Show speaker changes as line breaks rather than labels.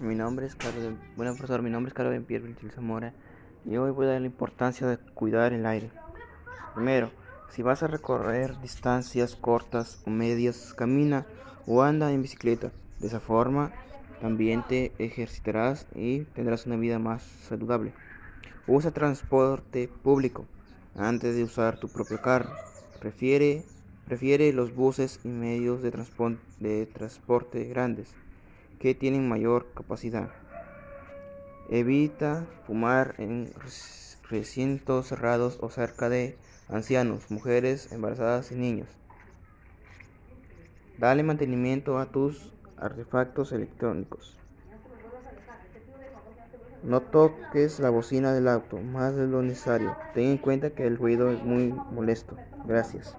Mi nombre es Carlos, bueno profesor, mi nombre es Carlos de Pierre Zamora y hoy voy a dar la importancia de cuidar el aire. Primero, si vas a recorrer distancias cortas o medias, camina o anda en bicicleta. De esa forma también te ejercitarás y tendrás una vida más saludable. Usa transporte público antes de usar tu propio carro. Prefiere, prefiere los buses y medios de, de transporte grandes que tienen mayor capacidad. Evita fumar en recintos cerrados o cerca de ancianos, mujeres embarazadas y niños. Dale mantenimiento a tus artefactos electrónicos. No toques la bocina del auto más de lo necesario. Ten en cuenta que el ruido es muy molesto. Gracias.